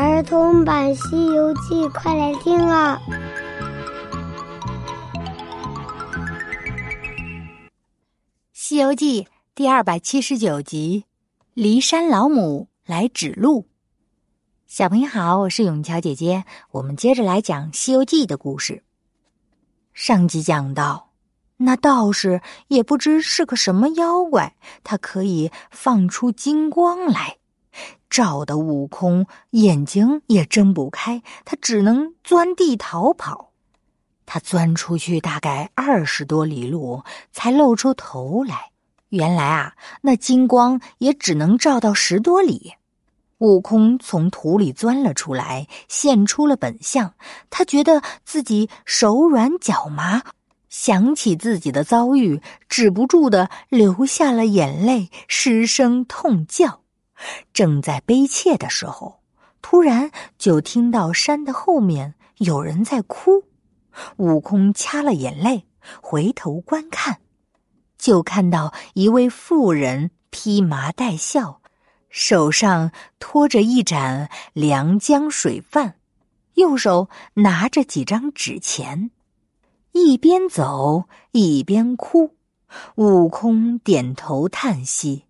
儿童版《西游记》，快来听啊！《西游记》第二百七十九集，骊山老母来指路。小朋友好，我是永桥姐姐，我们接着来讲《西游记》的故事。上集讲到。那道士也不知是个什么妖怪，他可以放出金光来，照得悟空眼睛也睁不开，他只能钻地逃跑。他钻出去大概二十多里路，才露出头来。原来啊，那金光也只能照到十多里。悟空从土里钻了出来，现出了本相。他觉得自己手软脚麻。想起自己的遭遇，止不住的流下了眼泪，失声痛叫。正在悲切的时候，突然就听到山的后面有人在哭。悟空掐了眼泪，回头观看，就看到一位妇人披麻戴孝，手上托着一盏凉江水饭，右手拿着几张纸钱。一边走一边哭，悟空点头叹息：“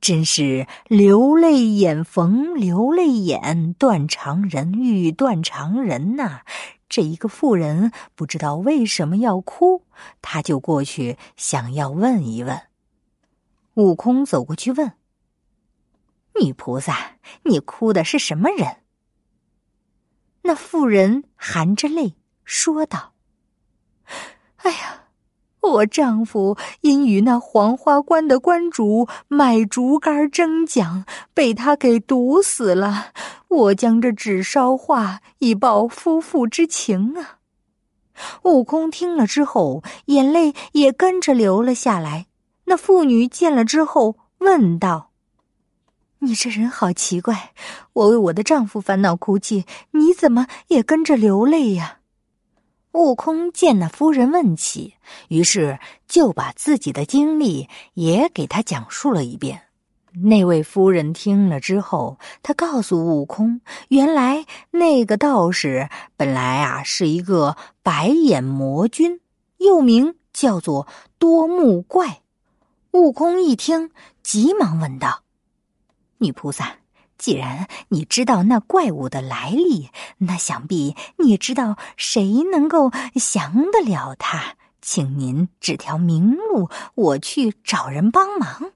真是流泪眼逢流泪眼，断肠人遇断肠人呐！”这一个妇人不知道为什么要哭，他就过去想要问一问。悟空走过去问：“女菩萨，你哭的是什么人？”那妇人含着泪说道。哎呀，我丈夫因与那黄花关的关主买竹竿争奖，被他给毒死了。我将这纸烧化，以报夫妇之情啊！悟空听了之后，眼泪也跟着流了下来。那妇女见了之后，问道：“你这人好奇怪，我为我的丈夫烦恼哭泣，你怎么也跟着流泪呀？”悟空见那夫人问起，于是就把自己的经历也给他讲述了一遍。那位夫人听了之后，她告诉悟空，原来那个道士本来啊是一个白眼魔君，又名叫做多目怪。悟空一听，急忙问道：“女菩萨。”既然你知道那怪物的来历，那想必你知道谁能够降得了他。请您指条明路，我去找人帮忙。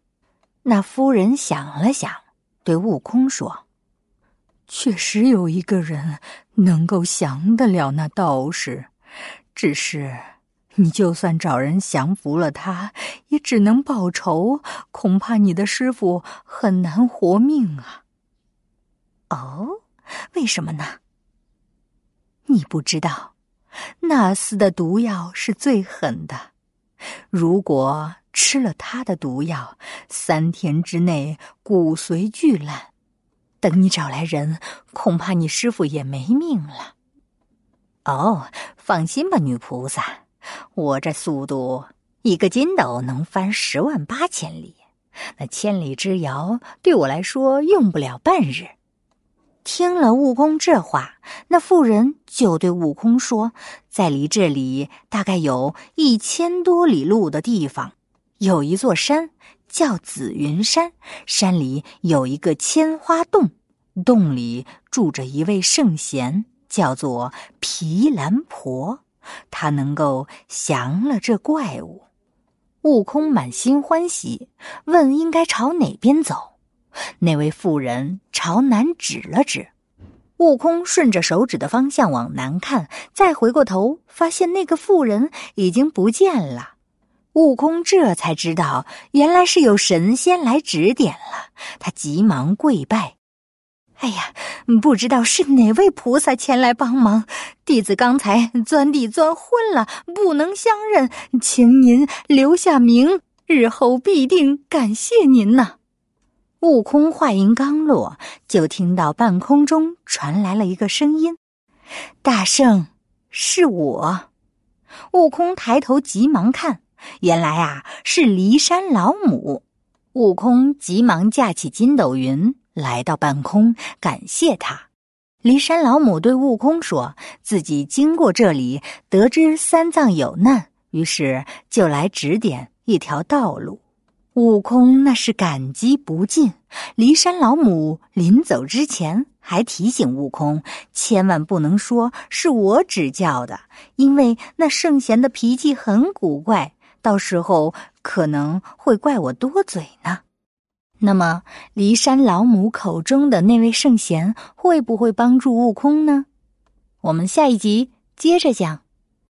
那夫人想了想，对悟空说：“确实有一个人能够降得了那道士，只是你就算找人降服了他，也只能报仇，恐怕你的师傅很难活命啊。”哦，为什么呢？你不知道，那厮的毒药是最狠的。如果吃了他的毒药，三天之内骨髓俱烂。等你找来人，恐怕你师傅也没命了。哦，放心吧，女菩萨，我这速度，一个筋斗能翻十万八千里。那千里之遥对我来说用不了半日。听了悟空这话，那妇人就对悟空说：“在离这里大概有一千多里路的地方，有一座山叫紫云山，山里有一个千花洞，洞里住着一位圣贤，叫做毗蓝婆，他能够降了这怪物。”悟空满心欢喜，问：“应该朝哪边走？”那位妇人朝南指了指，悟空顺着手指的方向往南看，再回过头，发现那个妇人已经不见了。悟空这才知道，原来是有神仙来指点了。他急忙跪拜：“哎呀，不知道是哪位菩萨前来帮忙，弟子刚才钻地钻昏了，不能相认，请您留下名，日后必定感谢您呐。”悟空话音刚落，就听到半空中传来了一个声音：“大圣，是我。”悟空抬头急忙看，原来啊是骊山老母。悟空急忙架起筋斗云，来到半空，感谢他。骊山老母对悟空说：“自己经过这里，得知三藏有难，于是就来指点一条道路。”悟空那是感激不尽。骊山老母临走之前还提醒悟空，千万不能说是我指教的，因为那圣贤的脾气很古怪，到时候可能会怪我多嘴呢。那么，骊山老母口中的那位圣贤会不会帮助悟空呢？我们下一集接着讲。